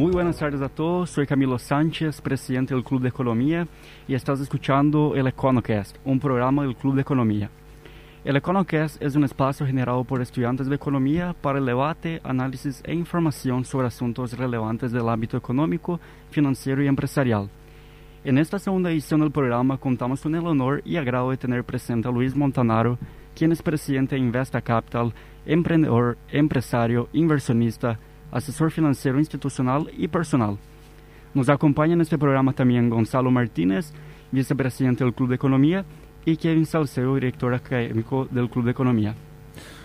Muy buenas tardes a todos, soy Camilo Sánchez, presidente del Club de Economía y estás escuchando el EconoCast, un programa del Club de Economía. El EconoCast es un espacio generado por estudiantes de economía para el debate, análisis e información sobre asuntos relevantes del ámbito económico, financiero y empresarial. En esta segunda edición del programa contamos con el honor y agrado de tener presente a Luis Montanaro, quien es presidente de Investa Capital, emprendedor, empresario, inversionista, asesor financiero institucional y personal. Nos acompaña en este programa también Gonzalo Martínez, vicepresidente del Club de Economía, y Kevin Salcedo, director académico del Club de Economía.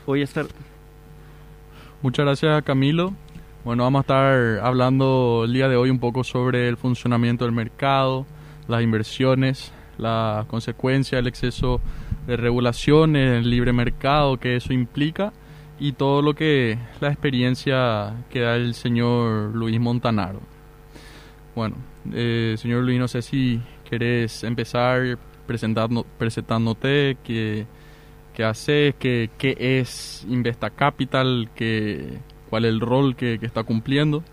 Hoy está... Muchas gracias Camilo. Bueno, vamos a estar hablando el día de hoy un poco sobre el funcionamiento del mercado, las inversiones, la consecuencia del exceso de regulación, el libre mercado que eso implica y todo lo que la experiencia que da el señor Luis Montanaro. Bueno, eh, señor Luis, no sé si querés empezar presentando, presentándote, qué, qué haces, qué, qué es Investa Capital, qué cuál es el rol que, está cumpliendo.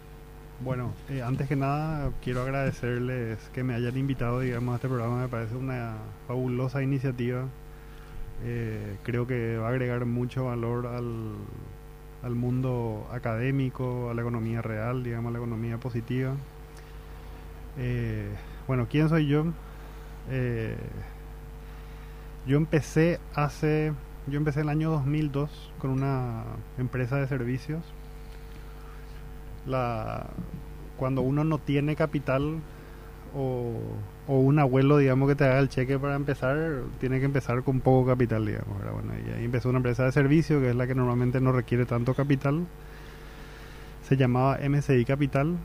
Bueno, eh, antes que nada quiero agradecerles que me hayan invitado, digamos, a este programa. Me parece una fabulosa iniciativa. Eh, creo que va a agregar mucho valor al, al mundo académico, a la economía real, digamos, a la economía positiva. Eh, bueno, ¿quién soy yo? yo empecé hace, yo empecé el año 2002 con una empresa de servicios la cuando uno no tiene capital o, un abuelo, digamos, que te haga el cheque para empezar, tiene que empezar con poco capital, digamos. Bueno, y ahí empezó una empresa de servicio, que es la que normalmente no requiere tanto capital. Se llamaba MCI Capital.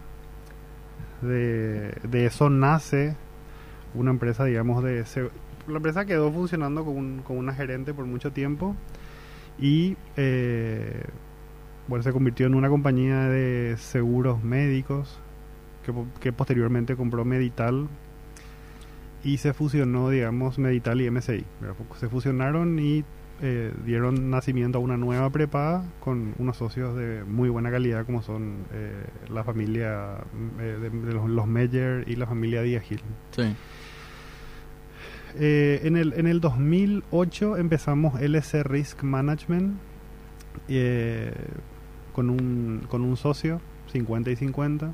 De, de eso nace una empresa, digamos, de... La empresa quedó funcionando con, con una gerente por mucho tiempo y eh, bueno, se convirtió en una compañía de seguros médicos que, posteriormente compró Medital y se fusionó, digamos, Medital y MSI. Se fusionaron y eh, dieron nacimiento a una nueva prepaga con unos socios de muy buena calidad como son eh, la familia eh, de, los, Meyer y la familia Diagil. Sí. en, el, en el 2008 empezamos LC Risk Management con un, con un socio, 50 y 50,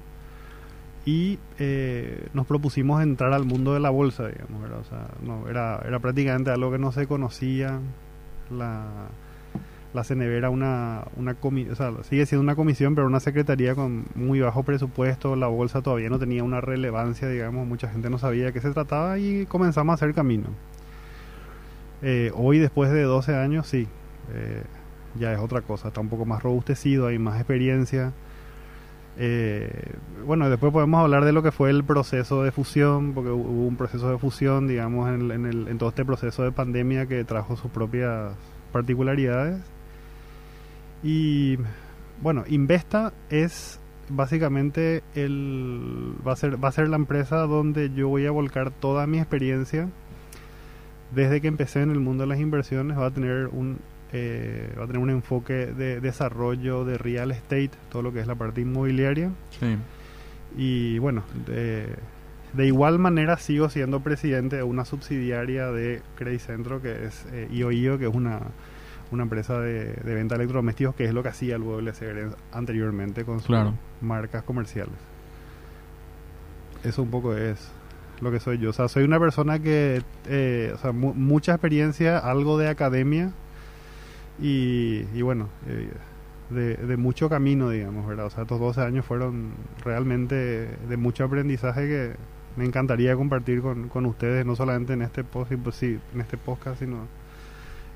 y eh, nos propusimos entrar al mundo de la bolsa, digamos, O sea, no, era, era prácticamente algo que no se conocía. La, la CNB era una, una o sea, sigue siendo una comisión, pero una secretaría con muy bajo presupuesto. La bolsa todavía no tenía una relevancia, digamos, mucha gente no sabía de qué se trataba y comenzamos a hacer camino. Eh, hoy, después de 12 años, sí. Eh, ya es otra cosa, está un poco más robustecido, hay más experiencia. Eh, bueno, después podemos hablar de lo que fue el proceso de fusión, porque hubo un proceso de fusión, digamos, en, en todo este proceso de pandemia que trajo sus propias particularidades. Y bueno, Investa es básicamente el va a ser va a ser la empresa donde yo voy a volcar toda mi experiencia desde que empecé en el mundo de las inversiones va a tener un eh, va a tener un enfoque de desarrollo de real estate, todo lo que es la parte inmobiliaria. Y bueno, de, igual manera sigo siendo presidente de una subsidiaria de Credit Centro, que es eh, IOIO, que es una, una empresa de, venta de electrodomésticos, que es lo que hacía el WLC anteriormente con sus marcas comerciales. Eso un poco es lo que soy yo. O sea, soy una persona que, eh, o sea, mucha experiencia, algo de academia, y, bueno, eh, de, mucho camino, digamos, ¿verdad? O sea, estos 12 años fueron realmente de mucho aprendizaje que me encantaría compartir con, con ustedes, no solamente en este, post, pues sí, en este podcast, sino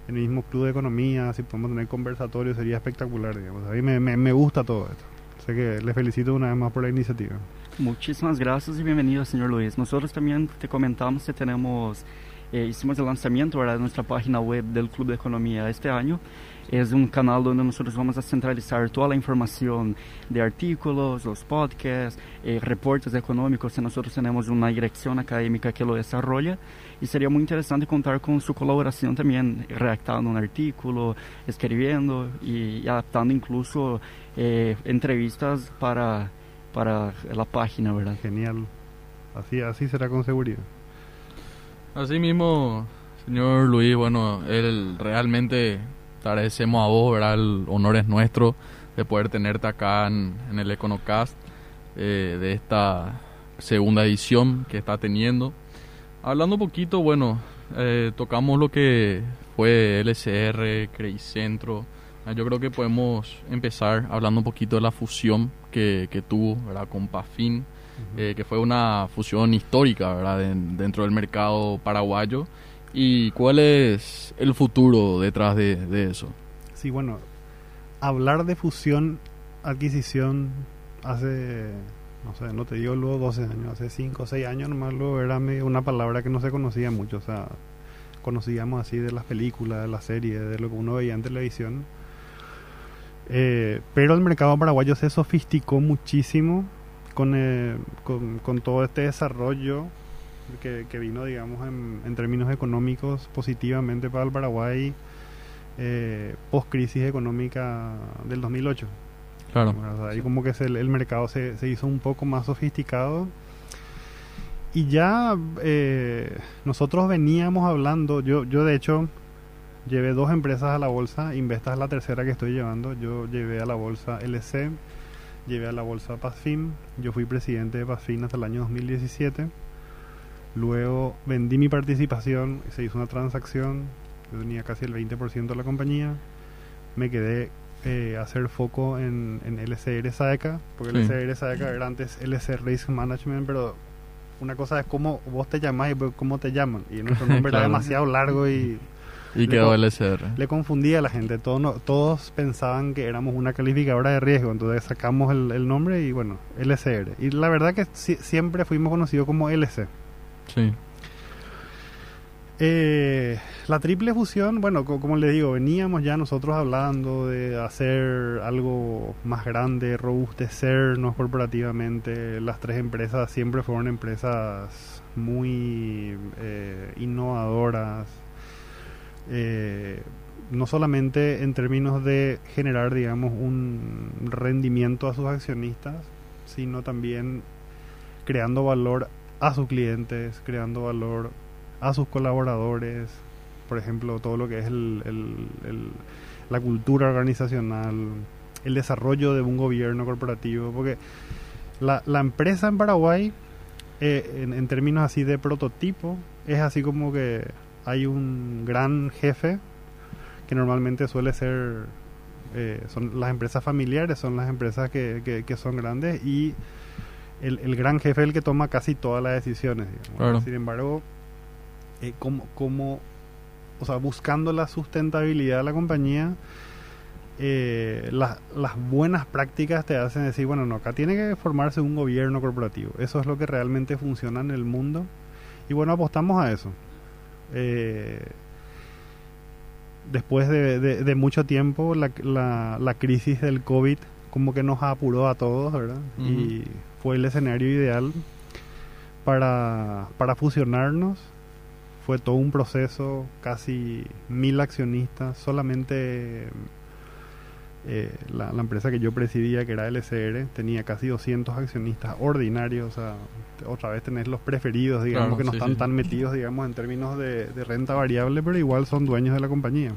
en el mismo club de economía, si podemos tener conversatorios, sería espectacular, digamos. A mí me, me, gusta todo esto. Así que les felicito una vez más por la iniciativa. Muchísimas gracias y bienvenido, señor Luis. Nosotros también te comentamos que tenemos eh, hicimos el lanzamiento de nuestra página web del Club de Economía este año. Es un canal donde nosotros vamos a centralizar toda la información de artículos, los podcasts, eh, reportes económicos. Y nosotros tenemos una dirección académica que lo desarrolla. Y sería muy interesante contar con su colaboración también, redactando un artículo, escribiendo y, adaptando incluso eh, entrevistas para para la página, ¿verdad? Genial. Así, así será con seguridad. Así mismo, señor Luis, bueno, él realmente te agradecemos a vos, ¿verdad? El honor es nuestro de poder tenerte acá en, el Econocast eh, de esta segunda edición que está teniendo. Hablando un poquito, bueno, eh, tocamos lo que fue LCR, Centro. Ah, yo creo que podemos empezar hablando un poquito de la fusión que, que tuvo ¿verdad? con Pafin, eh, que fue una fusión histórica ¿verdad? dentro del mercado paraguayo. ¿Y cuál es el futuro detrás de, de eso? Sí, bueno, hablar de fusión, adquisición hace no sé, no te digo luego 12 años, hace 5 o 6 años nomás luego era una palabra que no se conocía mucho, o sea, conocíamos así de las películas, de las series, de lo que uno veía en televisión. Eh, pero el mercado paraguayo se sofisticó muchísimo con, eh, con, todo este desarrollo que, vino, digamos, en, términos económicos positivamente para el Paraguay eh, post crisis económica del 2008. Claro. ahí como que el, mercado se, se, hizo un poco más sofisticado. Y ya eh, nosotros veníamos hablando, yo, yo de hecho llevé dos empresas a la bolsa, Investa es la tercera que estoy llevando, yo llevé a la bolsa LC, llevé a la bolsa Pazfin, yo fui presidente de Pazfin hasta el año 2017, luego vendí mi participación, se hizo una transacción, yo tenía casi el 20% de la compañía, me quedé eh, hacer foco en, en LCR SAECA, porque LCR SAECA era antes LC Risk Management, pero una cosa es cómo vos te llamás y cómo te llaman. Y nuestro nombre era demasiado largo y... Y quedó LCR. Le confundía a la gente. Todos, todos pensaban que éramos una calificadora de riesgo. Entonces sacamos el, el nombre y bueno, LCR. Y la verdad que siempre fuimos conocidos como LC. Sí. Eh, la triple fusión, bueno, como les digo, veníamos ya nosotros hablando de hacer algo más grande, robustecernos corporativamente. Las tres empresas siempre fueron empresas muy eh, innovadoras, eh, no solamente en términos de generar, digamos, un rendimiento a sus accionistas, sino también creando valor a sus clientes, creando valor a sus colaboradores, por ejemplo, todo lo que es el, la cultura organizacional, el desarrollo de un gobierno corporativo, porque la, la empresa en Paraguay, eh, en, términos así de prototipo, es así como que hay un gran jefe, que normalmente suele ser, eh, son las empresas familiares, son las empresas que, que, son grandes, y el, el, gran jefe es el que toma casi todas las decisiones. Sin embargo, eh, como, o sea, buscando la sustentabilidad de la compañía, eh, las buenas prácticas te hacen decir, bueno, no, acá tiene que formarse un gobierno corporativo. Eso es lo que realmente funciona en el mundo. Y bueno, apostamos a eso. Eh, después de, mucho tiempo, la, la, crisis del COVID como que nos apuró a todos, ¿verdad? Y fue el escenario ideal para, para fusionarnos fue todo un proceso, casi mil accionistas, solamente eh, la, empresa que yo presidía, que era LCR, tenía casi 200 accionistas ordinarios, o sea, otra vez tenés los preferidos, digamos, que no están tan metidos, digamos, en términos de, renta variable, pero igual son dueños de la compañía.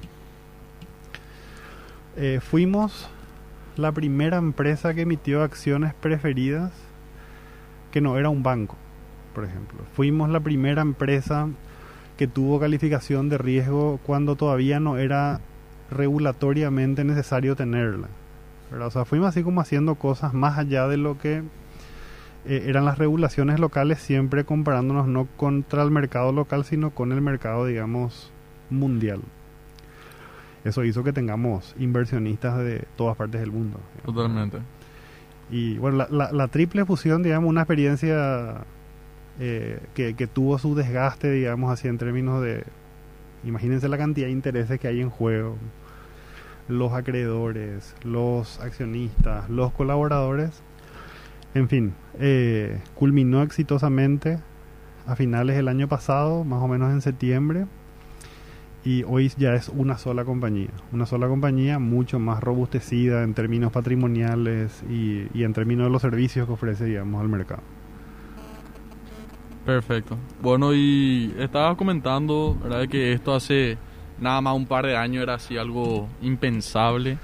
Eh, fuimos la primera empresa que emitió acciones preferidas que no era un banco, por ejemplo. Fuimos la primera empresa que tuvo calificación de riesgo cuando todavía no era regulatoriamente necesario tenerla. O sea, fuimos así como haciendo cosas más allá de lo que eh, eran las regulaciones locales, siempre comparándonos no contra el mercado local, sino con el mercado, digamos, mundial. Eso hizo que tengamos inversionistas de todas partes del mundo. Totalmente. Y bueno, la, la triple fusión, digamos, una experiencia eh, que, tuvo su desgaste, digamos así, en términos de, imagínense la cantidad de intereses que hay en juego, los acreedores, los accionistas, los colaboradores, en fin, eh, culminó exitosamente a finales del año pasado, más o menos en septiembre, y hoy ya es una sola compañía, una sola compañía mucho más robustecida en términos patrimoniales y, y en términos de los servicios que ofrece, digamos, al mercado. Perfecto. Bueno, y estaba comentando, ¿verdad? Que esto hace nada más un par de años era así algo impensable.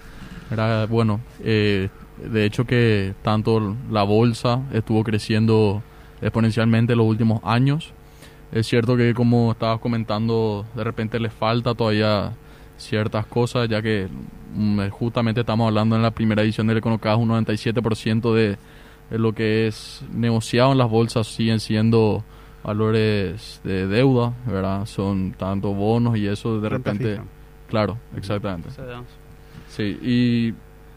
Era, bueno, eh, de hecho que tanto la bolsa estuvo creciendo exponencialmente en los últimos años. Es cierto que como estabas comentando, de repente le falta todavía ciertas cosas, ya que mm, justamente estamos hablando en la primera edición del Econocast, un 97% de, de lo que es negociado en las bolsas siguen siendo valores de deuda, ¿verdad? Son tanto bonos y eso de repente... Claro, exactamente. Sí, y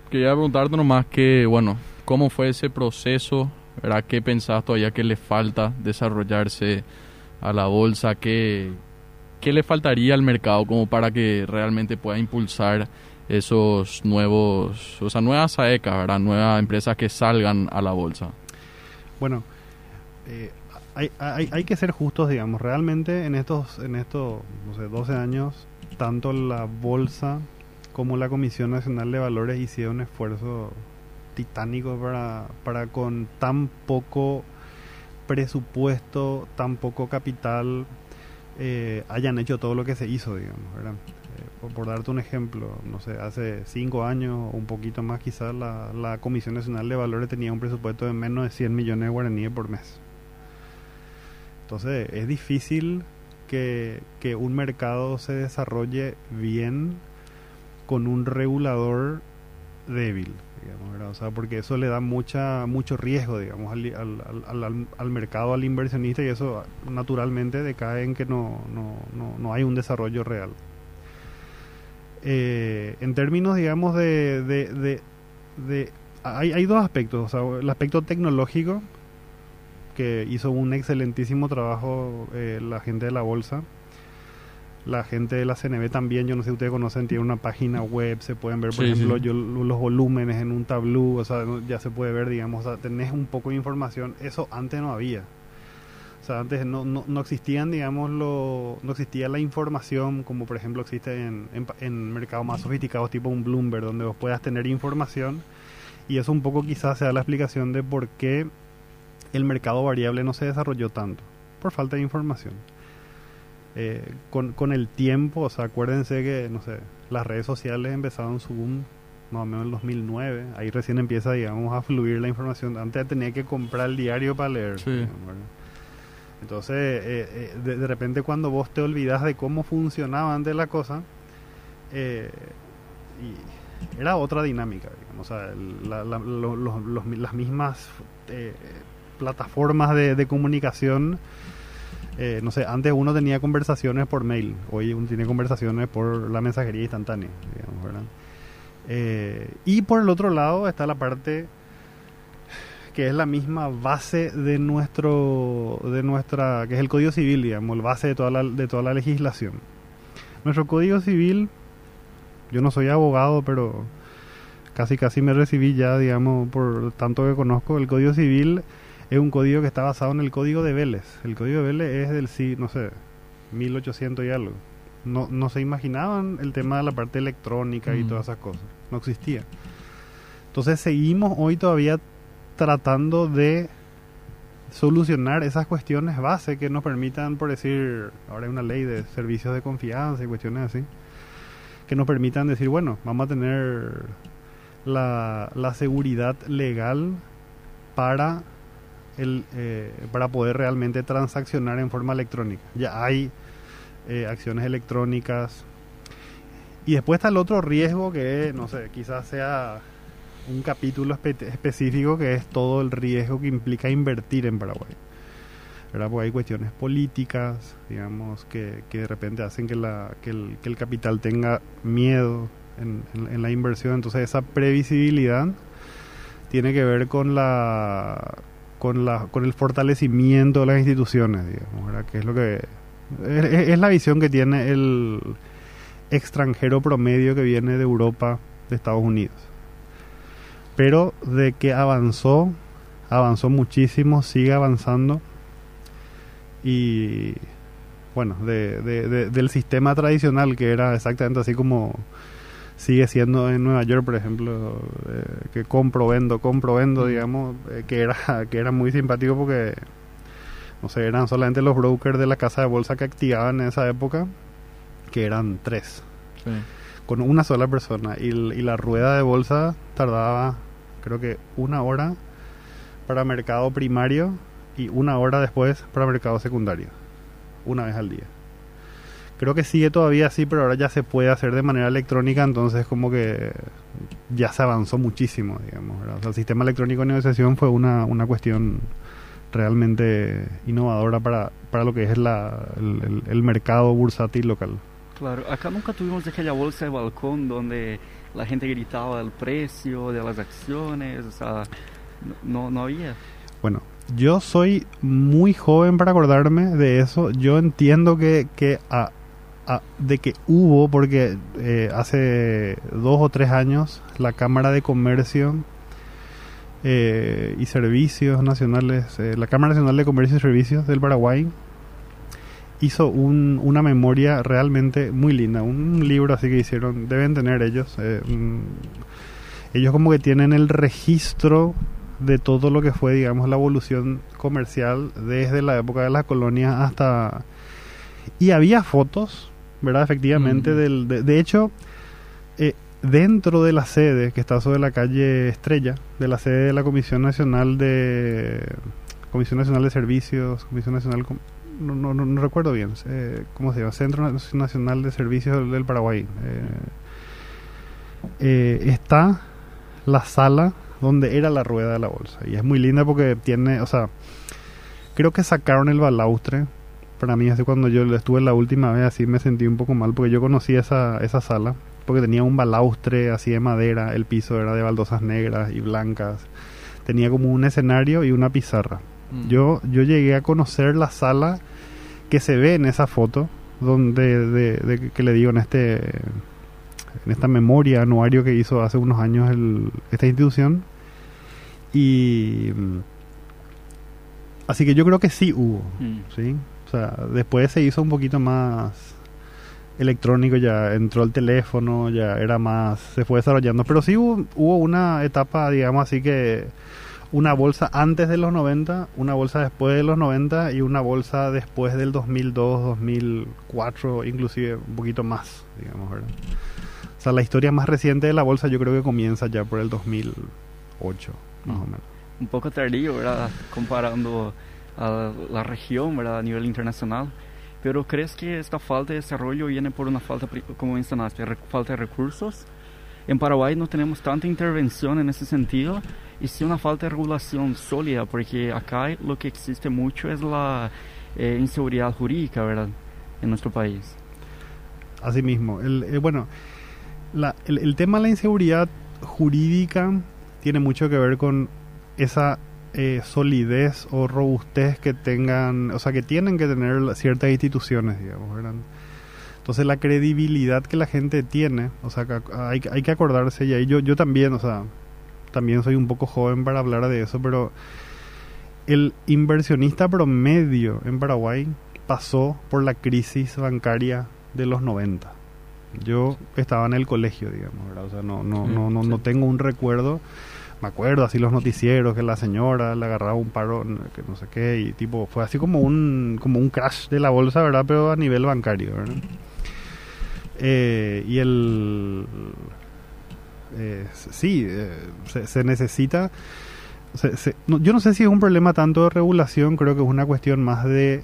quería preguntarte nomás que, bueno, ¿cómo fue ese proceso? ¿verdad? ¿Qué pensás todavía que le falta desarrollarse a la bolsa? ¿Qué, ¿Qué le faltaría al mercado como para que realmente pueda impulsar esos nuevos, o sea, nuevas AECA, ¿verdad? Nuevas empresas que salgan a la bolsa. Bueno, eh, hay, hay, que ser justos, digamos. Realmente en estos, en estos no sé, 12 años, tanto la bolsa como la Comisión Nacional de Valores hicieron un esfuerzo titánico para, para con tan poco presupuesto, tan poco capital, eh, hayan hecho todo lo que se hizo, digamos. Eh, por, darte un ejemplo, no sé, hace cinco años o un poquito más quizás la, la Comisión Nacional de Valores tenía un presupuesto de menos de 100 millones de guaraníes por mes. Entonces es difícil que, que un mercado se desarrolle bien con un regulador débil, digamos, O sea, porque eso le da mucha mucho riesgo, digamos, al, al, al, al, mercado, al inversionista y eso naturalmente decae en que no, no, no, no hay un desarrollo real. Eh, en términos, digamos, de... de, de, de hay, hay dos aspectos, o sea, el aspecto tecnológico, que hizo un excelentísimo trabajo eh, la gente de la bolsa. La gente de la CNB también, yo no sé si ustedes conocen, tiene una página web, se pueden ver, por ejemplo, Yo, los volúmenes en un tableau, o sea, ya se puede ver, digamos, o sea, tenés un poco de información, eso antes no había. O sea, antes no, no, no existían, digamos, lo, no existía la información como por ejemplo existe en, en, en mercados más sofisticados tipo un Bloomberg, donde vos puedas tener información y eso un poco quizás sea la explicación de por qué el mercado variable no se desarrolló tanto, por falta de información. Eh, con, con, el tiempo, o sea, acuérdense que, no sé, las redes sociales empezaron su boom más o menos en el 2009, ahí recién empieza, digamos, a fluir la información. Antes tenía que comprar el diario para leer. Sí. Entonces, eh, eh, de, de, repente cuando vos te olvidas de cómo funcionaba antes la cosa, eh, y era otra dinámica, digamos, o sea, la, la, lo, lo, los, las mismas eh, plataformas de, comunicación. Eh, no sé, antes uno tenía conversaciones por mail, hoy uno tiene conversaciones por la mensajería instantánea, digamos, ¿verdad? Eh, y por el otro lado está la parte que es la misma base de nuestro, de nuestra, que es el Código Civil, digamos, el base de toda la, de toda la legislación. Nuestro Código Civil, yo no soy abogado, pero casi casi me recibí ya, digamos, por tanto que conozco, el Código Civil es un código que está basado en el código de Vélez. El código de Vélez es del, sí, no sé, 1800 y algo. No, no se imaginaban el tema de la parte electrónica y mm. todas esas cosas. No existía. Entonces seguimos hoy todavía tratando de solucionar esas cuestiones base que nos permitan, por decir, ahora hay una ley de servicios de confianza y cuestiones así, que nos permitan decir, bueno, vamos a tener la, la seguridad legal para el, eh, para poder realmente transaccionar en forma electrónica. Ya hay eh, acciones electrónicas. Y después está el otro riesgo que, no sé, quizás sea un capítulo espe específico que es todo el riesgo que implica invertir en Paraguay. ¿verdad? Porque hay cuestiones políticas, digamos, que, que de repente hacen que, la, que, el, que el capital tenga miedo en, en, en la inversión. Entonces esa previsibilidad tiene que ver con la con, la, con el fortalecimiento de las instituciones, digamos, ¿verdad? que es lo que es, la visión que tiene el extranjero promedio que viene de Europa, de Estados Unidos. Pero de que avanzó, avanzó muchísimo, sigue avanzando y bueno, de, de, del sistema tradicional que era exactamente así como sigue siendo en Nueva York, por ejemplo, eh, que compro, vendo, compro, vendo, digamos, eh, que era que era muy simpático porque no sé, eran solamente los brokers de la casa de bolsa que activaban en esa época, que eran tres, con una sola persona. Y, y la rueda de bolsa tardaba creo que una hora para mercado primario y una hora después para mercado secundario, una vez al día creo que sigue todavía así, pero ahora ya se puede hacer de manera electrónica, entonces como que ya se avanzó muchísimo, digamos. el sistema electrónico de negociación fue una, una cuestión realmente innovadora para, para lo que es la, el, mercado bursátil local. Claro, acá nunca tuvimos aquella bolsa de balcón donde la gente gritaba el precio de las acciones, o sea, no, no había. Bueno, yo soy muy joven para acordarme de eso. Yo entiendo que, que a, de que hubo, porque eh, hace dos o tres años la Cámara de Comercio eh, y Servicios Nacionales, eh, la Cámara Nacional de Comercio y Servicios del Paraguay, hizo una memoria realmente muy linda, un libro así que hicieron, deben tener ellos, ellos como que tienen el registro de todo lo que fue, digamos, la evolución comercial desde la época de las colonias hasta... Y había fotos ¿verdad? Efectivamente, del, de, hecho, eh, dentro de la sede que está sobre la calle Estrella, de la sede de la Comisión Nacional de Comisión Nacional de Servicios, Comisión Nacional, no, no, no, recuerdo bien, eh, ¿cómo se llama? Centro Nacional de Servicios del Paraguay. Eh, está la sala donde era la rueda de la bolsa y es muy linda porque tiene, o sea, creo que sacaron el balaustre para mí así cuando yo estuve la última vez así me sentí un poco mal porque yo conocí esa, esa sala porque tenía un balaustre así de madera, el piso era de baldosas negras y blancas, tenía como un escenario y una pizarra. Mm. Yo, yo llegué a conocer la sala que se ve en esa foto, donde de, que le digo en este en esta memoria anuario que hizo hace unos años el, esta institución y así que yo creo que sí hubo, mm. sí o sea, después se hizo un poquito más electrónico, ya entró el teléfono, ya era más, se fue desarrollando. Pero sí hubo, una etapa, digamos así que una bolsa antes de los 90, una bolsa después de los 90 y una bolsa después del 2002, 2004, inclusive un poquito más, digamos, ¿verdad? O sea, la historia más reciente de la bolsa yo creo que comienza ya por el 2008, más o menos. Un poco tardío, ¿verdad? Comparando a la región, ¿verdad? A nivel internacional. Pero ¿crees que esta falta de desarrollo viene por una falta, como mencionaste, falta de recursos? En Paraguay no tenemos tanta intervención en ese sentido y sí una falta de regulación sólida, porque acá lo que existe mucho es la eh, inseguridad jurídica, ¿verdad? En nuestro país. Así mismo. El, eh, bueno, la, el, el tema de la inseguridad jurídica tiene mucho que ver con esa eh, solidez o robustez que tengan, o sea, que tienen que tener ciertas instituciones, digamos, ¿verdad? Entonces la credibilidad que la gente tiene, o sea, hay, hay que acordarse, y ahí yo, yo también, o sea, también soy un poco joven para hablar de eso, pero el inversionista promedio en Paraguay pasó por la crisis bancaria de los 90. Yo estaba en el colegio, digamos, ¿verdad? O sea, no, no, no, no, no tengo un recuerdo me acuerdo así los noticieros que la señora le agarraba un paro que no sé qué y tipo fue así como un como un crash de la bolsa verdad pero a nivel bancario ¿verdad? Eh, y el eh, sí eh, se, necesita yo no sé si es un problema tanto de regulación creo que es una cuestión más de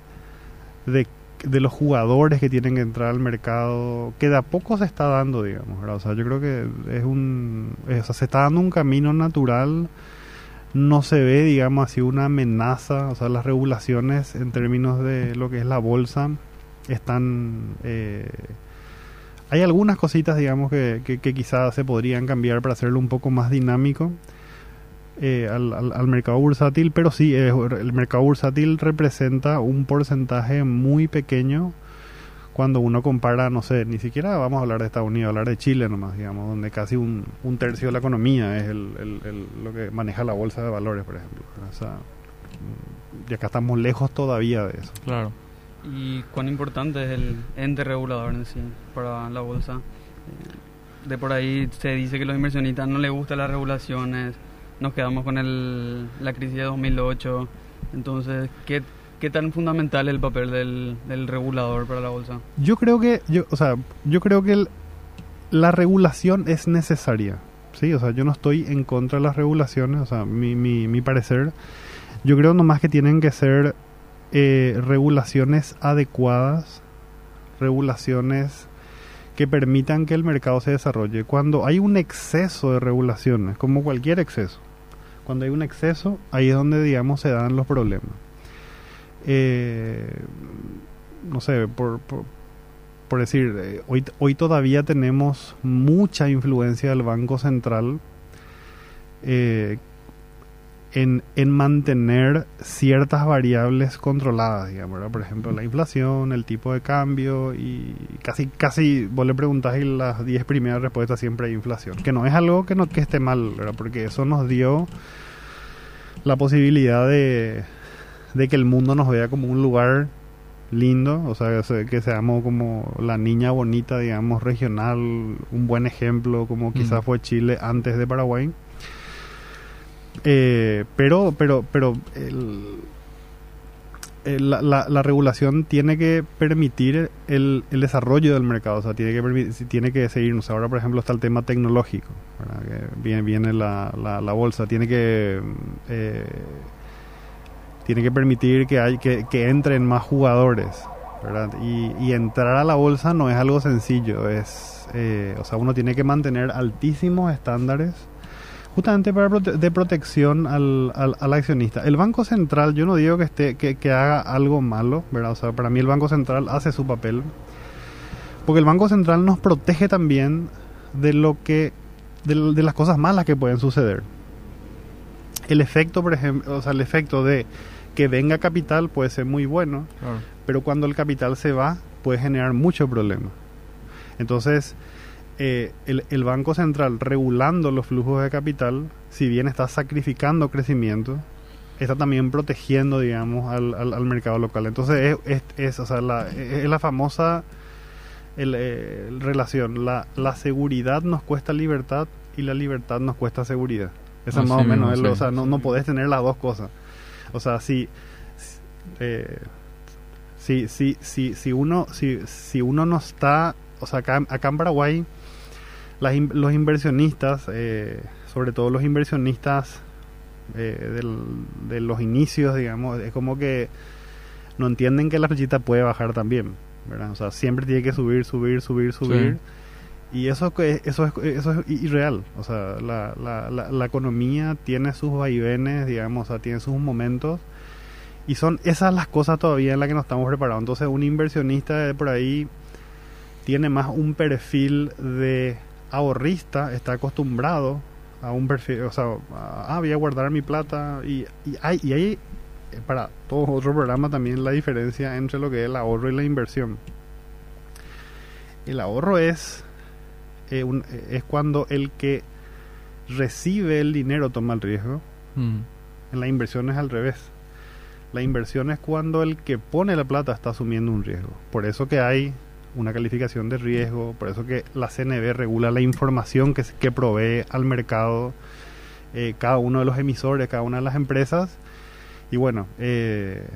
de de los jugadores que tienen que entrar al mercado, que de a poco se está dando, digamos, O sea, yo creo que es un, o sea, se está dando un camino natural, no se ve, digamos, así una amenaza, o sea, las regulaciones en términos de lo que es la bolsa están... Eh, hay algunas cositas, digamos, que, que, que quizás se podrían cambiar para hacerlo un poco más dinámico eh, al, al, mercado bursátil, pero sí, eh, el mercado bursátil representa un porcentaje muy pequeño cuando uno compara, no sé, ni siquiera vamos a hablar de Estados Unidos, hablar de Chile nomás, digamos, donde casi un, un tercio de la economía es el, el, lo que maneja la bolsa de valores, por ejemplo. O sea, y acá estamos lejos todavía de eso. Claro. ¿Y cuán importante es el ente regulador en sí para la bolsa? Eh, de por ahí se dice que a los inversionistas no les gustan las regulaciones, nos quedamos con el, la crisis de 2008, entonces, ¿qué, ¿qué tan fundamental es el papel del, del, regulador para la bolsa? Yo creo que, yo, o sea, yo creo que la regulación es necesaria, ¿sí? O sea, yo no estoy en contra de las regulaciones, o sea, mi, mi, mi parecer, yo creo nomás que tienen que ser eh, regulaciones adecuadas, regulaciones que permitan que el mercado se desarrolle. Cuando hay un exceso de regulaciones, como cualquier exceso, cuando hay un exceso, ahí es donde, digamos, se dan los problemas. Eh, no sé, por, por, decir, eh, hoy, hoy todavía tenemos mucha influencia del Banco Central eh, en, en, mantener ciertas variables controladas, digamos, por ejemplo, la inflación, el tipo de cambio y casi, casi vos le preguntás y las 10 primeras respuestas siempre hay inflación, que no es algo que, no, que esté mal, porque eso nos dio la posibilidad de, de que el mundo nos vea como un lugar lindo, o sea, que seamos como la niña bonita, digamos, regional, un buen ejemplo, como quizás fue Chile antes de Paraguay. Eh, pero, pero, pero la, la, regulación tiene que permitir el, desarrollo del mercado, o sea, tiene que, tiene que seguirnos. Ahora, por ejemplo, está el tema tecnológico, viene, viene la, la, bolsa, tiene que... Eh, tiene que permitir que, hay, que, que entren más jugadores. Y, y, entrar a la bolsa no es algo sencillo, es, eh, o sea, uno tiene que mantener altísimos estándares justamente para de protección al, al, accionista. El Banco Central, yo no digo que, esté, que, que, haga algo malo, ¿verdad? O sea, para mí el Banco Central hace su papel, porque el Banco Central nos protege también de lo que, de, de las cosas malas que pueden suceder. El efecto, por ejemplo, o sea, el efecto de que venga capital puede ser muy bueno, pero cuando el capital se va puede generar mucho problema. Entonces, eh, el, Banco Central regulando los flujos de capital, si bien está sacrificando crecimiento, está también protegiendo, digamos, al, al, mercado local. Entonces, es, es, o sea, la, es la famosa el, eh, relación. La, la seguridad nos cuesta libertad y la libertad nos cuesta seguridad. Esa más o menos, o sea, no, no podés tener las dos cosas. O sea, si... Eh, si, si, si, si, uno, si, si uno no está, o sea, acá, acá en Paraguay los inversionistas, eh, sobre todo los inversionistas eh, de los inicios, digamos, es como que no entienden que la flechita puede bajar también, ¿verdad? O sea, siempre tiene que subir, subir, subir, subir. Y eso, eso, es, eso es irreal. O sea, la, la, la, economía tiene sus vaivenes, digamos, o sea, tiene sus momentos. Y son esas las cosas todavía en las que nos estamos preparando. Entonces, un inversionista de por ahí tiene más un perfil de ahorrista está acostumbrado a un perfil, o sea, ah, voy a guardar mi plata y, y hay, y hay eh, para todos otros programas también la diferencia entre lo que es el ahorro y la inversión. El ahorro es, eh, un, es cuando el que recibe el dinero toma el riesgo. Mm. En la inversión es al revés. La inversión es cuando el que pone la plata está asumiendo un riesgo. Por eso que hay una calificación de riesgo, por eso que la CNB regula la información que, que provee al mercado eh, cada uno de los emisores, cada una de las empresas. Y bueno, eh,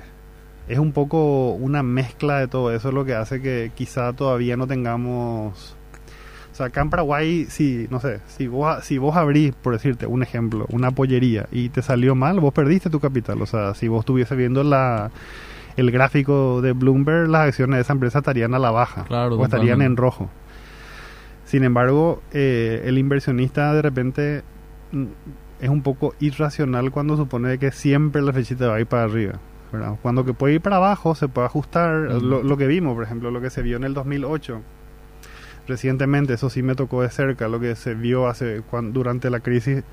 es un poco una mezcla de todo eso lo que hace que quizá todavía no tengamos... O sea, acá en Paraguay, si, no sé, si vos, si vos abrís, por decirte un ejemplo, una pollería y te salió mal, vos perdiste tu capital. O sea, si vos estuviese viendo la el gráfico de Bloomberg, las acciones de esa empresa estarían a la baja o estarían en rojo. Sin embargo, eh, el inversionista de repente mm, es un poco irracional cuando supone que siempre la flechita va a ir para arriba. Cuando que puede ir para abajo se puede ajustar. lo, que vimos, por ejemplo, lo que se vio en el 2008 recientemente, eso sí me tocó de cerca, lo que se vio hace durante la crisis.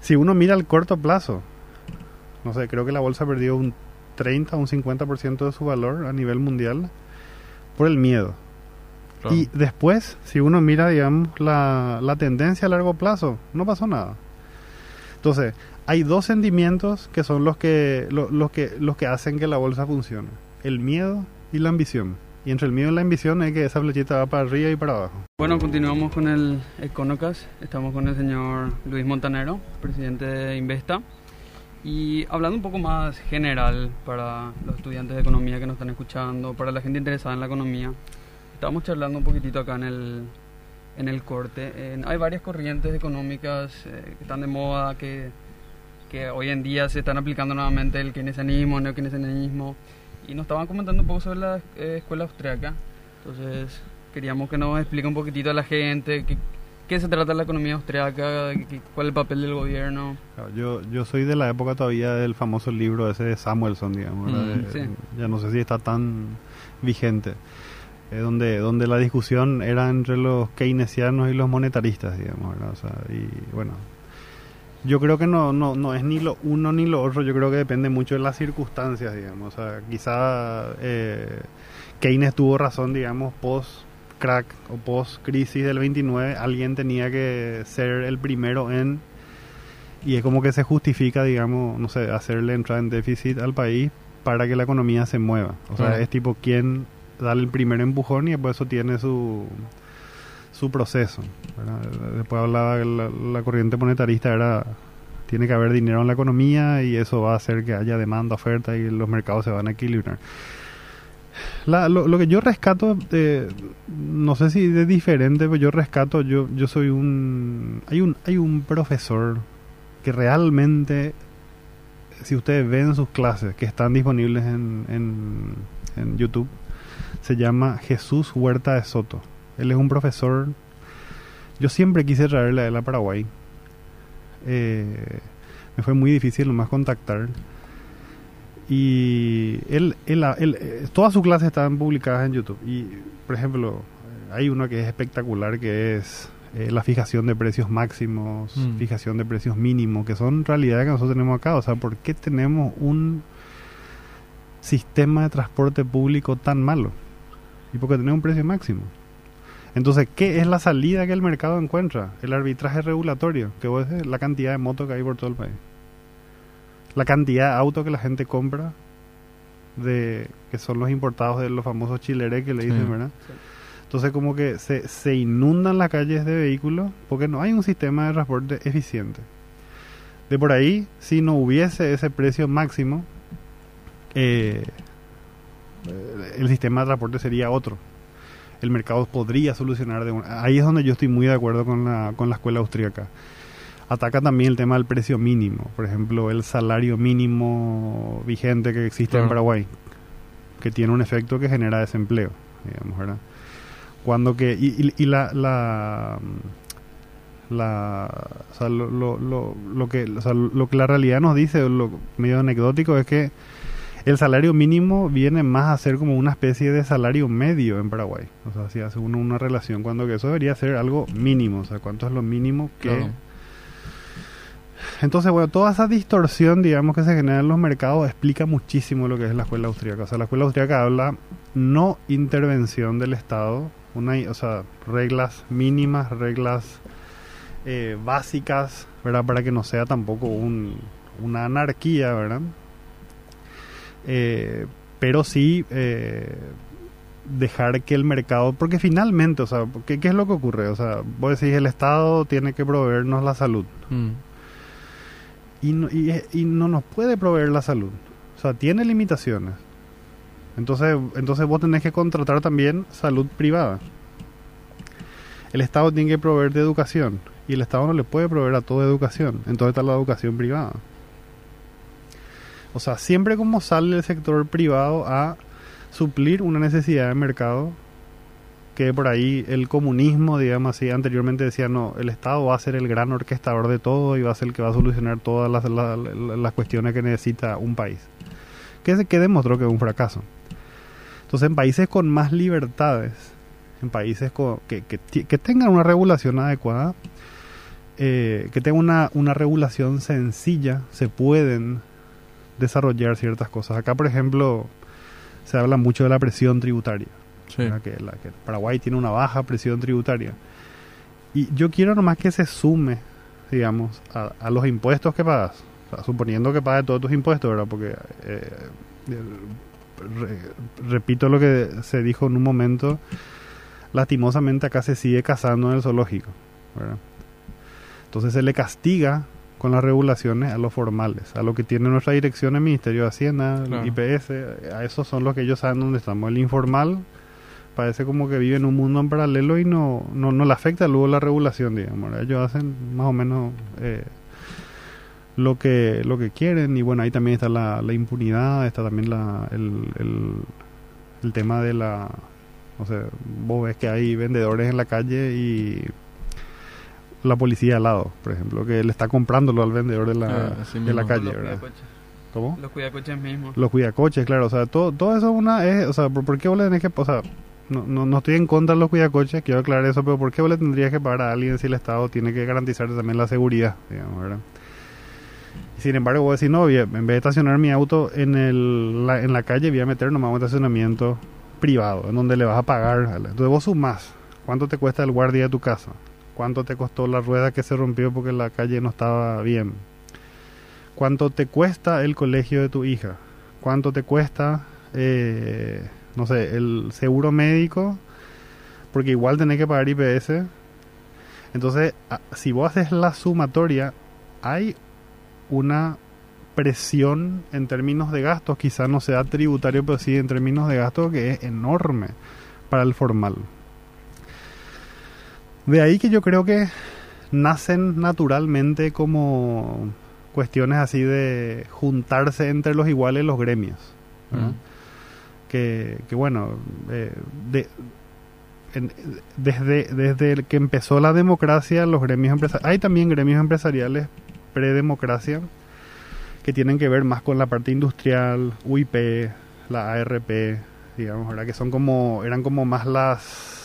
Si uno mira al corto plazo, no sé, creo que la bolsa perdió un 30 o un 50% de su valor a nivel mundial por el miedo. Y después, si uno mira, digamos, la, la tendencia a largo plazo, no pasó nada. Entonces, hay dos sentimientos que son los que, los que, los que hacen que la bolsa funcione. El miedo y la ambición. Y entre el miedo y la ambición es que esa flechita va para arriba y para abajo. Bueno, continuamos con el Econocas. Estamos con el señor Luis Montanero, presidente de Investa. Y hablando un poco más general para los estudiantes de economía que nos están escuchando, para la gente interesada en la economía, estamos charlando un poquitito acá en el, en el corte. hay varias corrientes económicas eh, que están de moda, que, que hoy en día se están aplicando nuevamente el keynesianismo, el neokeynesianismo y nos estaban comentando un poco sobre la eh, escuela austriaca. Entonces, queríamos que nos explique un poquitito a la gente qué, qué se trata de la economía austriaca, cuál es el papel del gobierno. Yo, yo soy de la época todavía del famoso libro ese de Samuelson, digamos. Mm, ya no sé si está tan vigente. Eh, donde, donde la discusión era entre los keynesianos y los monetaristas, digamos. O sea, y bueno, yo creo que no, no, no es ni lo uno ni lo otro, yo creo que depende mucho de las circunstancias, digamos. O sea, quizá eh, Keynes tuvo razón, digamos, post crack o post crisis del 29, alguien tenía que ser el primero en y es como que se justifica, digamos, no sé, hacerle entrar en déficit al país para que la economía se mueva. O sea, es tipo quien da el primer empujón y después eso tiene su su proceso. Después hablaba que la, corriente monetarista era tiene que haber dinero en la economía y eso va a hacer que haya demanda, oferta y los mercados se van a equilibrar. Lo, que yo rescato, eh, no sé si es diferente, pero yo rescato, yo, yo soy un hay, un... hay un profesor que realmente, si ustedes ven sus clases que están disponibles en, en, en YouTube, se llama Jesús Huerta de Soto él es un profesor. Yo siempre quise traerle a él a Paraguay. Eh, me fue muy difícil nomás contactar. Y él, él, él, todas sus clases están publicadas en YouTube. Y, por ejemplo, hay uno que es espectacular, que es eh, la fijación de precios máximos, mm. fijación de precios mínimos, que son realidades que nosotros tenemos acá. O sea, ¿por qué tenemos un sistema de transporte público tan malo? Y porque tenemos un precio máximo. Entonces, ¿qué es la salida que el mercado encuentra? El arbitraje regulatorio, que es la cantidad de motos que hay por todo el país. La cantidad de autos que la gente compra, de que son los importados de los famosos chileres que le dicen, ¿verdad? Entonces, como que se, se inundan las calles de vehículos porque no hay un sistema de transporte eficiente. De por ahí, si no hubiese ese precio máximo, eh, el sistema de transporte sería otro el mercado podría solucionar de ahí es donde yo estoy muy de acuerdo con la, con la escuela austríaca ataca también el tema del precio mínimo por ejemplo el salario mínimo vigente que existe en Paraguay que tiene un efecto que genera desempleo digamos verdad cuando que y, y, la, la la o sea, lo, lo, lo, que o sea, lo que la realidad nos dice lo medio anecdótico es que el salario mínimo viene más a ser como una especie de salario medio en Paraguay. O sea, si hace uno una relación, cuando que eso debería ser algo mínimo. O sea, ¿cuánto es lo mínimo que... Entonces, bueno, toda esa distorsión, digamos, que se genera en los mercados explica muchísimo lo que es la escuela austríaca. O sea, la escuela austríaca habla no intervención del Estado, una, o sea, reglas mínimas, reglas eh, básicas, ¿verdad? Para que no sea tampoco un, una anarquía, ¿verdad? Eh, pero sí eh, dejar que el mercado, porque finalmente, o sea, ¿qué, es lo que ocurre? O sea, vos decís, el Estado tiene que proveernos la salud. Mm. Y, no, y, no nos puede proveer la salud. O sea, tiene limitaciones. Entonces, entonces vos tenés que contratar también salud privada. El Estado tiene que proveer de educación y el Estado no le puede proveer a toda educación. Entonces está la educación privada. O sea, siempre como sale el sector privado a suplir una necesidad de mercado que por ahí el comunismo, digamos así, anteriormente decía, no, el Estado va a ser el gran orquestador de todo y va a ser el que va a solucionar todas las, cuestiones que necesita un país. Que, que demostró que es un fracaso. Entonces, en países con más libertades, en países que, que, tengan una regulación adecuada, eh, que tengan una, una regulación sencilla, se pueden desarrollar ciertas cosas. Acá, por ejemplo, se habla mucho de la presión tributaria. Que, la, que Paraguay tiene una baja presión tributaria. Y yo quiero nomás que se sume, digamos, a, los impuestos que pagas. suponiendo que pagues todos tus impuestos, ¿verdad? Porque eh, repito lo que se dijo en un momento, lastimosamente acá se sigue cazando en el zoológico. Entonces se le castiga con las regulaciones a los formales, a lo que tiene nuestra dirección, el Ministerio de Hacienda, IPS, a esos son los que ellos saben dónde estamos. El informal parece como que vive en un mundo en paralelo y no, no, no le afecta luego la regulación, digamos. Ellos hacen más o menos eh, lo que lo que quieren y bueno, ahí también está la, la impunidad, está también la, el, el, el tema de la... O sea, vos ves que hay vendedores en la calle y la policía al lado, por ejemplo, que le está comprándolo al vendedor de la, ah, de la calle, ¿verdad? ¿Cómo? Los cuidacoches mismos. Los cuidacoches, claro, o sea, todo, todo eso una es, o sea, ¿por, qué vos le tenés que, o sea, no, no, no, estoy en contra de los cuidacoches, quiero aclarar eso, pero ¿por qué vos le tendrías que pagar a alguien si el Estado tiene que garantizar también la seguridad, digamos, ¿verdad? Sin embargo, voy a decir, no, en vez de estacionar mi auto en, el, la, en la calle, voy a meter nomás un estacionamiento privado, en donde le vas a pagar. Entonces vos sumás, ¿cuánto te cuesta el guardia de tu casa? ¿Cuánto te costó la rueda que se rompió porque la calle no estaba bien? ¿Cuánto te cuesta el colegio de tu hija? ¿Cuánto te cuesta, eh, no sé, el seguro médico? Porque igual tenés que pagar IPS. Entonces, si vos haces la sumatoria, hay una presión en términos de gastos, quizás no sea tributario, pero sí en términos de gastos que es enorme para el formal. De ahí que yo creo que nacen naturalmente como cuestiones así de juntarse entre los iguales los gremios. Que, bueno, eh, desde, desde que empezó la democracia, los gremios empresariales, hay también gremios empresariales predemocracia que tienen que ver más con la parte industrial, UIP, la ARP, digamos, ¿verdad? que son como, eran como más las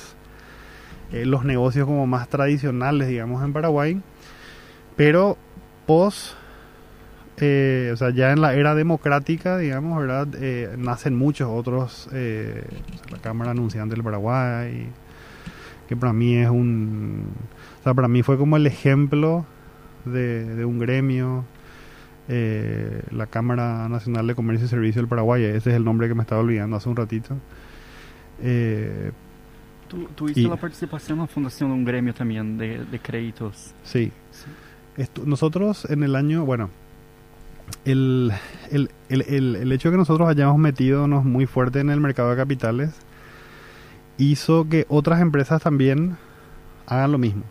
eh, los negocios como más tradicionales, digamos, en Paraguay. Pero post, eh, o sea, ya en la era democrática, digamos, ¿verdad? Eh, nacen muchos otros, la Cámara Anunciante del Paraguay, que para mí es un, o sea, para mí fue como el ejemplo de, un gremio. la Cámara Nacional de Comercio y Servicio del Paraguay, ese es el nombre que me estaba olvidando hace un ratito. Eh, ¿Tú, ¿Tuviste la participación en la fundación de un gremio también de, de créditos? Sí. nosotros en el año, bueno, el, el, el, el, hecho de que nosotros hayamos metido muy fuerte en el mercado de capitales hizo que otras empresas también hagan lo mismo.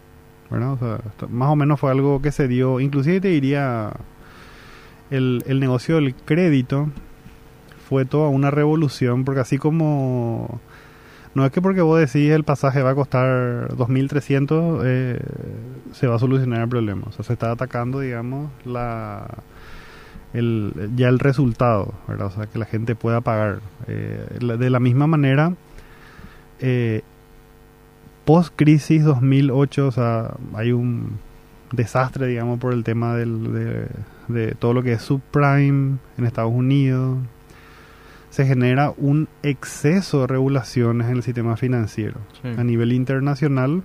¿verdad? O sea, más o menos fue algo que se dio, inclusive te diría, el, el negocio del crédito fue toda una revolución, porque así como no es que porque vos decís el pasaje va a costar 2.300 eh, se va a solucionar el problema. O sea, se está atacando, digamos, la el, ya el resultado, ¿verdad? O sea, que la gente pueda pagar. Eh, de la misma manera, eh, post-crisis 2008, o sea, hay un desastre, digamos, por el tema del, de, de todo lo que es subprime en Estados Unidos, se genera un exceso de regulaciones en el sistema financiero a nivel internacional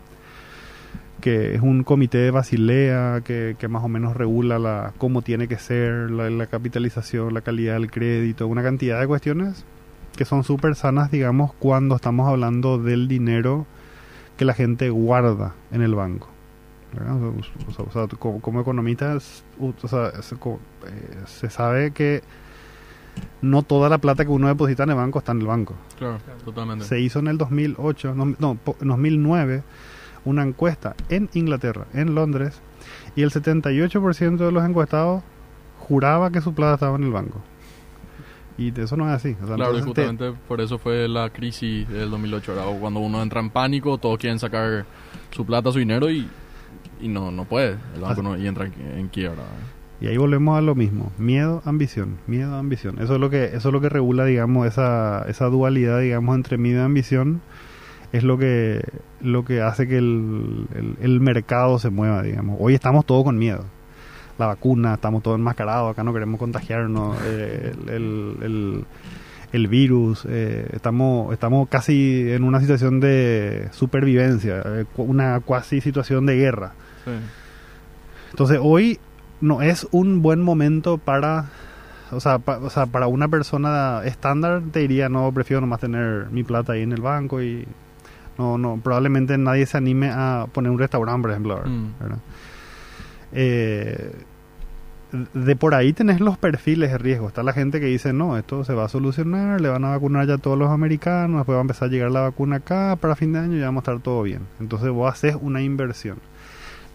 que es un comité de Basilea que, más o menos regula la cómo tiene que ser la, capitalización, la calidad del crédito, una cantidad de cuestiones que son súper sanas, digamos, cuando estamos hablando del dinero que la gente guarda en el banco. O sea, como, economistas, eh, se sabe que no toda la plata que uno deposita en el banco está en el banco. Claro, totalmente. Se hizo en el 2008, no, no, en 2009, una encuesta en Inglaterra, en Londres, y el 78% de los encuestados juraba que su plata estaba en el banco. Y de eso no es así. claro, justamente por eso fue la crisis del 2008. Cuando uno entra en pánico, todos quieren sacar su plata, su dinero y, y no, no puede. El banco no, y entra en, en quiebra. Y ahí volvemos a lo mismo, miedo, ambición, miedo, ambición. Eso es lo que eso es lo que regula, digamos, esa esa dualidad, digamos, entre miedo y ambición es lo que lo que hace que el, el, mercado se mueva, digamos. Hoy estamos todos con miedo. La vacuna, estamos todos enmascarados, acá no queremos contagiarnos, eh, el, el, virus, eh, estamos, estamos casi en una situación de supervivencia, eh, una cuasi situación de guerra. Entonces hoy no es un buen momento para, o sea, pa- o sea, para una persona estándar te diría, no, prefiero nomás tener mi plata ahí en el banco y no, no, probablemente nadie se anime a poner un restaurante, por ejemplo. Mm. ¿verdad? Eh, de por ahí tenés los perfiles de riesgo. Está la gente que dice, no, esto se va a solucionar, le van a vacunar ya a todos los americanos, después va a empezar a llegar la vacuna acá para fin de año ya vamos a estar todo bien. Entonces vos haces una inversión.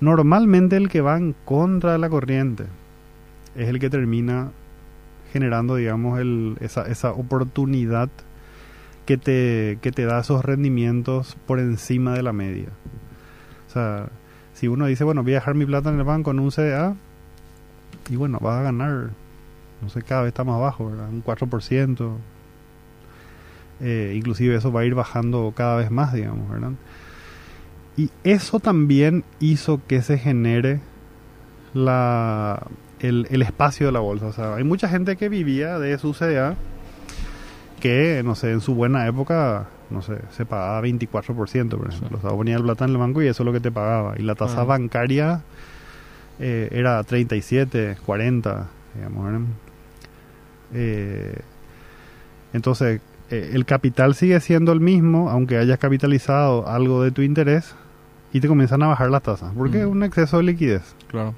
Normalmente el que va en contra de la corriente es el que termina generando, digamos, el, esa, esa oportunidad que te, que te da esos rendimientos por encima de la media. O sea, si uno dice, bueno, voy a dejar mi plata en el banco en un CDA, y bueno, vas a ganar, no sé, cada vez está más bajo, ¿verdad? Un 4%. Eh, inclusive eso va a ir bajando cada vez más, digamos, ¿verdad? Y eso también hizo que se genere la, el, el espacio de la bolsa. O sea, hay mucha gente que vivía de su CDA que, no sé, en su buena época, no sé, se pagaba 24%, por ejemplo. Sí. O sea, ponía el plata en el banco y eso es lo que te pagaba. Y la tasa Ah. bancaria eh, era 37, 40, digamos. Eh, entonces, eh, el capital sigue siendo el mismo, aunque hayas capitalizado algo de tu interés, y te comienzan a bajar las tasas, porque es Ujú. un exceso de liquidez. Claro.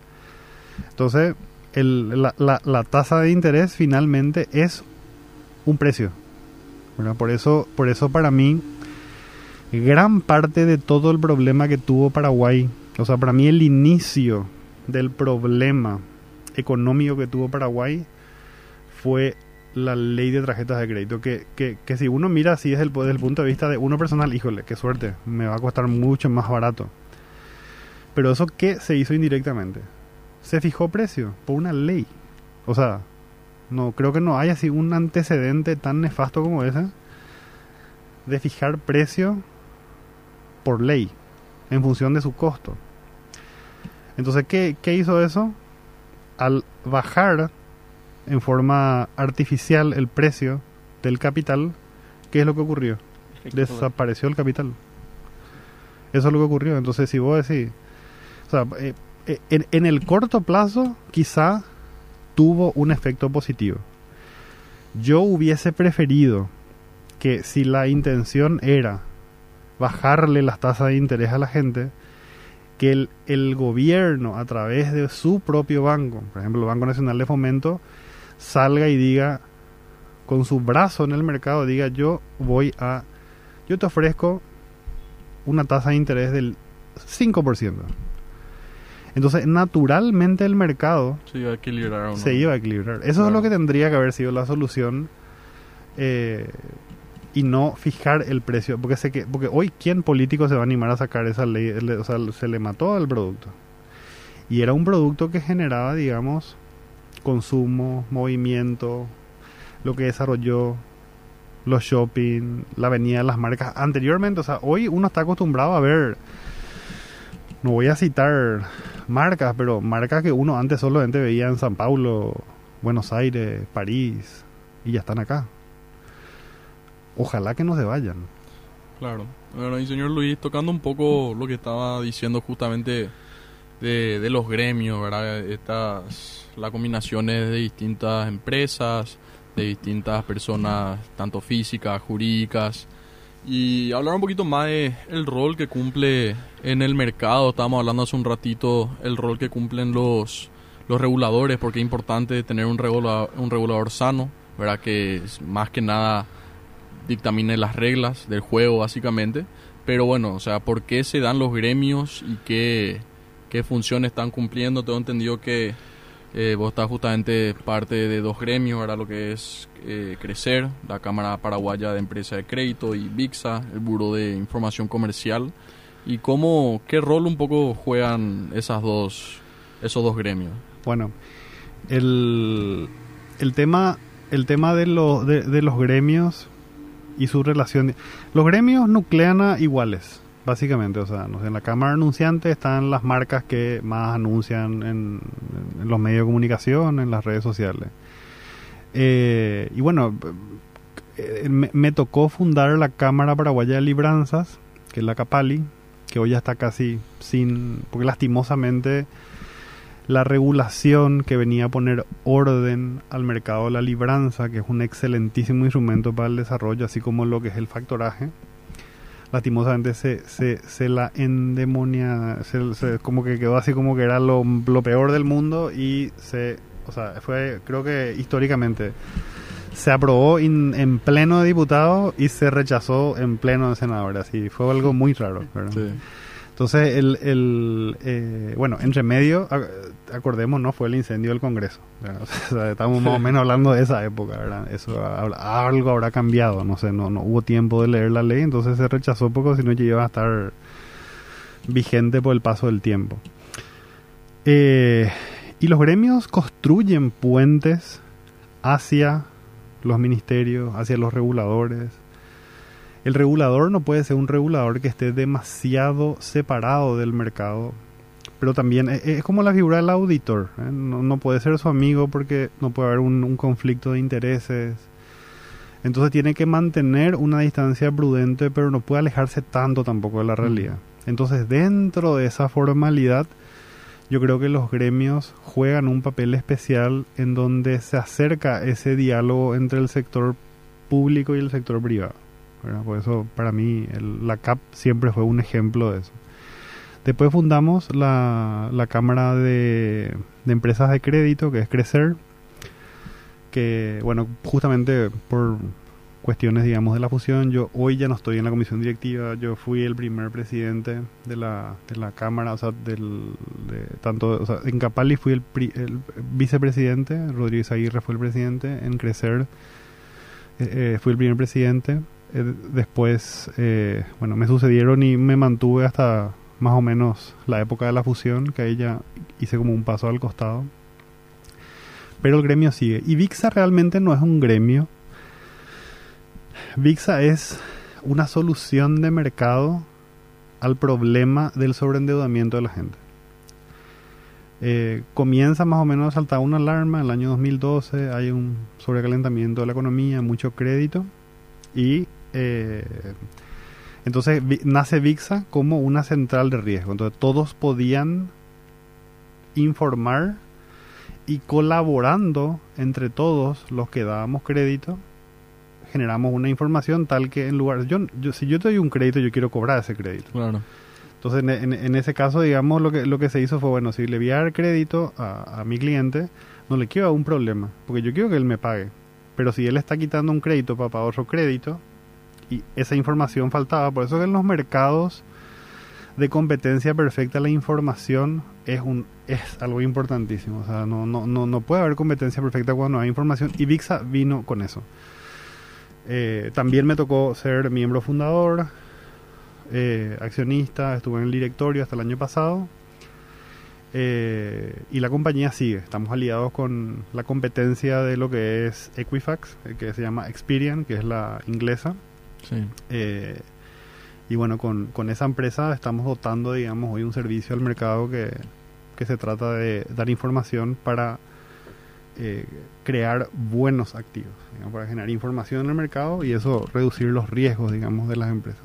Entonces, el- la, la- la tasa de interés finalmente es un precio. ¿Verdad? Por eso, por eso para mí, gran parte de todo el problema que tuvo Paraguay, o sea, para mí el inicio del problema económico que tuvo Paraguay fue la ley de tarjetas de crédito, que, que, que si uno mira así desde el, desde el punto de vista de uno personal, híjole, qué suerte, me va a costar mucho más barato. Pero eso que se hizo indirectamente, se fijó precio por una ley. O sea, no creo que no haya así un antecedente tan nefasto como ese de fijar precio por ley en función de su costo. Entonces, ¿qué, qué hizo eso? Al bajar en forma artificial el precio del capital, ¿qué es lo que ocurrió? Desapareció el capital. Eso es lo que ocurrió. Entonces, si vos decís, o sea, eh, eh, en, en el corto plazo, quizá tuvo un efecto positivo. Yo hubiese preferido que si la intención era bajarle las tasas de interés a la gente, que el, gobierno a través de su propio banco, por ejemplo el Banco Nacional de Fomento, salga y diga con su brazo en el mercado, diga yo voy a, yo te ofrezco una tasa de interés del 5%. Entonces, naturalmente el mercado Se iba a equilibrar. ¿o no? se iba a equilibrar. Eso es lo que tendría que haber sido la solución eh, y no fijar el precio. Porque sé que porque hoy, ¿quién político se va a animar a sacar esa ley? Le- O sea, se le mató al producto. Y era un producto que generaba, digamos, consumo, movimiento, lo que desarrolló los shopping, la venida de las marcas. Anteriormente, o sea, hoy uno está acostumbrado a ver, no voy a citar marcas, pero marcas que uno antes solamente veía en San Paulo, Buenos Aires, París, y ya están acá. Ojalá que no se vayan. Claro. Bueno, y señor Luis, tocando un poco lo que estaba diciendo justamente de, de los gremios, ¿verdad? Estas, las combinaciones de distintas empresas, de distintas personas, tanto físicas, jurídicas, y hablar un poquito más de el rol que cumple en el mercado. Estábamos hablando hace un ratito el rol que cumplen los, los reguladores, porque es importante tener un regulador, un regulador sano, ¿verdad? Que más que nada dictamine las reglas del juego básicamente. Pero bueno, o sea, ¿por qué se dan los gremios y qué, qué funciones están cumpliendo? Tengo entendido que eh, vos estás justamente parte de dos gremios, ¿verdad? Lo que es eh, Crecer, la Cámara Paraguaya de Empresa de Crédito y VIXA, el Buró de Información Comercial. ¿Y cómo, qué rol un poco juegan esas dos, esos dos gremios? Bueno, el, el tema, el tema de, los de, de los gremios y su relación. Los gremios nuclean a iguales, básicamente. O sea, no sé, en la Cámara Anunciante están las marcas que más anuncian en, en los medios de comunicación, en las redes sociales. Eh, y bueno, eh, me, me tocó fundar la Cámara Paraguaya de Libranzas, que es la Capali, que hoy ya está casi sin, porque lastimosamente la regulación que venía a poner orden al mercado de la libranza, que es un excelentísimo instrumento para el desarrollo, así como lo que es el factoraje. Lastimosamente se, se, se la endemonia, se, como que quedó así como que era lo, lo peor del mundo y se, o sea, fue, creo que históricamente, se aprobó en pleno de diputados y se rechazó en pleno de senadores, así, fue algo muy raro, ¿verdad? Sí. Entonces, el, el eh, bueno, entre medio, acordemos, ¿no? Fue el incendio del Congreso. estamos más o menos hablando de esa época, ¿verdad? Eso algo habrá cambiado, no sé, no, no hubo tiempo de leer la ley, entonces se rechazó poco, si no iba a estar vigente por el paso del tiempo. Eh, y los gremios construyen puentes hacia los ministerios, hacia los reguladores, el regulador no puede ser un regulador que esté demasiado separado del mercado, pero también es, como la figura del auditor. ¿eh? No, puede ser su amigo porque no puede haber un, conflicto de intereses. Entonces tiene que mantener una distancia prudente, pero no puede alejarse tanto tampoco de la realidad. Entonces dentro de esa formalidad, yo creo que los gremios juegan un papel especial en donde se acerca ese diálogo entre el sector público y el sector privado. Por eso para mí la CAP siempre fue un ejemplo de eso. Después fundamos la, la Cámara de, Empresas de Crédito, que es Crecer, que bueno, justamente por cuestiones, digamos, de la fusión, yo hoy ya no estoy en la comisión directiva, yo fui el primer presidente de la, de la Cámara, o sea, del, de, tanto, o sea, en Capali fui el, el vicepresidente, Rodríguez Aguirre fue el presidente, en Crecer eh, eh, fui el primer presidente, eh, después, eh, bueno, me sucedieron y me mantuve hasta más o menos la época de la fusión, que ahí ya hice como un paso al costado. Pero el gremio sigue. Y VIXA realmente no es un gremio. VIXA es una solución de mercado al problema del sobreendeudamiento de la gente. Eh, comienza más o menos a saltar una alarma en el año 2012, hay un sobrecalentamiento de la economía, mucho crédito y eh, entonces nace VIXA como una central de riesgo. Entonces todos podían informar y colaborando entre todos los que dábamos crédito, generamos una información tal que en lugar... Yo, yo, si yo te doy un crédito, yo quiero cobrar ese crédito. Claro. Entonces, en, ese caso, digamos, lo que, lo que se hizo fue, bueno, si le voy a dar crédito a, a mi cliente, no le quiero un problema, porque yo quiero que él me pague. Pero si él está quitando un crédito para pagar otro crédito, y esa información faltaba. Por eso que en los mercados de competencia perfecta la información es un es algo importantísimo. O sea, no, no, no, no puede haber competencia perfecta cuando no hay información y VIXA vino con eso. Eh, también me tocó ser miembro fundador, eh, accionista, estuve en el directorio hasta el año pasado. Eh, y la compañía sigue. Estamos aliados con la competencia de lo que es Equifax, que se llama Experian, que es la inglesa. Eh, y bueno, con, con, esa empresa estamos dotando, digamos, hoy un servicio al mercado que, que se trata de dar información para eh, crear buenos activos, para generar información en el mercado y eso reducir los riesgos, digamos, de las empresas.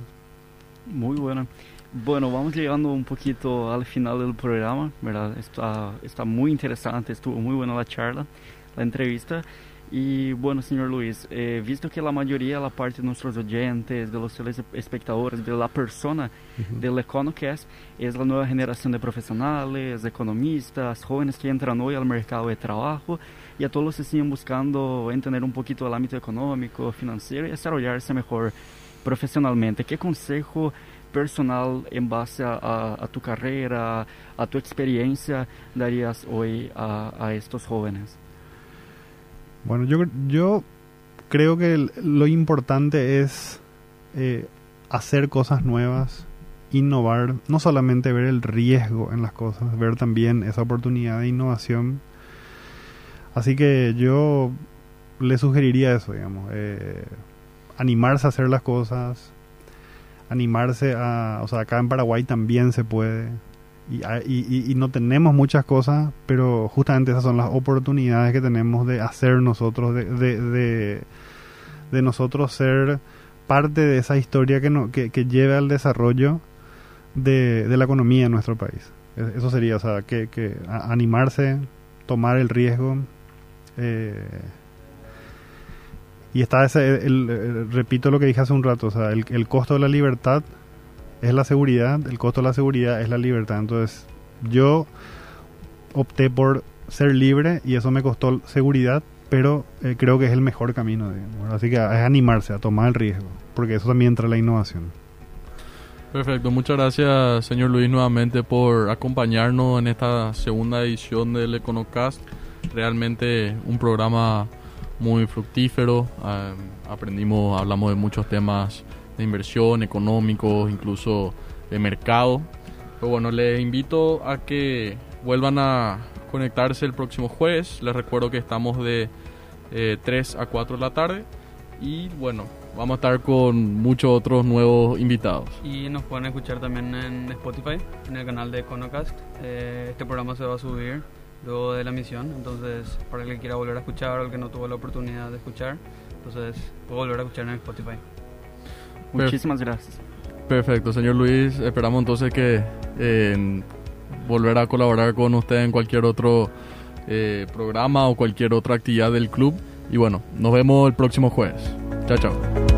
Muy bueno. Bueno, vamos llegando un poquito al final del programa, ¿verdad? Está, está muy interesante, estuvo muy buena la charla, la entrevista. Y bueno, señor Luis, eh, visto que la mayoría, la parte de nuestros oyentes, de los espectadores, de la persona del EconoCast, es la nueva generación de profesionales, economistas, jóvenes que entran hoy al mercado de trabajo y a todos que siguen buscando entender un poquito el ámbito económico, financiero y desarrollarse mejor profesionalmente. ¿Qué consejo personal en base a, tu carrera, a tu experiencia darías hoy a estos jóvenes? Bueno, yo, yo creo que lo importante es eh, hacer cosas nuevas, innovar, no solamente ver el riesgo en las cosas, ver también esa oportunidad de innovación. Así que yo le sugeriría eso, digamos, eh, animarse a hacer las cosas, animarse a, o sea, acá en Paraguay también se puede, Ah, y, y, no tenemos muchas cosas, pero justamente esas son las oportunidades que tenemos de hacer nosotros, de, de, de, nosotros ser parte de esa historia que, no, que, que lleve al desarrollo de, de, la economía en nuestro país. E- Eso sería, o sea, que, animarse, tomar el riesgo. eh, y está ese, el- el- repito lo que dije hace un rato, o sea, el, el costo de la libertad es la seguridad, el costo de la seguridad es la libertad. Entonces, yo opté por ser libre y eso me costó seguridad, pero eh, creo que es el mejor camino. digamos. Así que es animarse a tomar el riesgo, porque eso también entra en la innovación. Perfecto, muchas gracias señor Luis nuevamente por acompañarnos en esta segunda edición del Econocast. Realmente un programa muy fructífero, eh, aprendimos, hablamos de muchos temas de inversión, económicos, incluso de mercado. Pero bueno, les invito a que vuelvan a conectarse el próximo jueves. Les recuerdo que estamos de eh, 3 a 4 de la tarde. Y bueno, vamos a estar con muchos otros nuevos invitados. Y nos pueden escuchar también en Spotify, en el canal de Econocast. Eh, este programa se va a subir luego de la emisión, entonces para el que quiera volver a escuchar o el que no tuvo la oportunidad de escuchar, entonces puede volver a escuchar en Spotify. Muchísimas gracias. Perfecto, señor Luis. Esperamos entonces que eh, volver a colaborar con usted en cualquier otro eh, programa o cualquier otra actividad del club. Y bueno, nos vemos el próximo jueves. Chao, chao.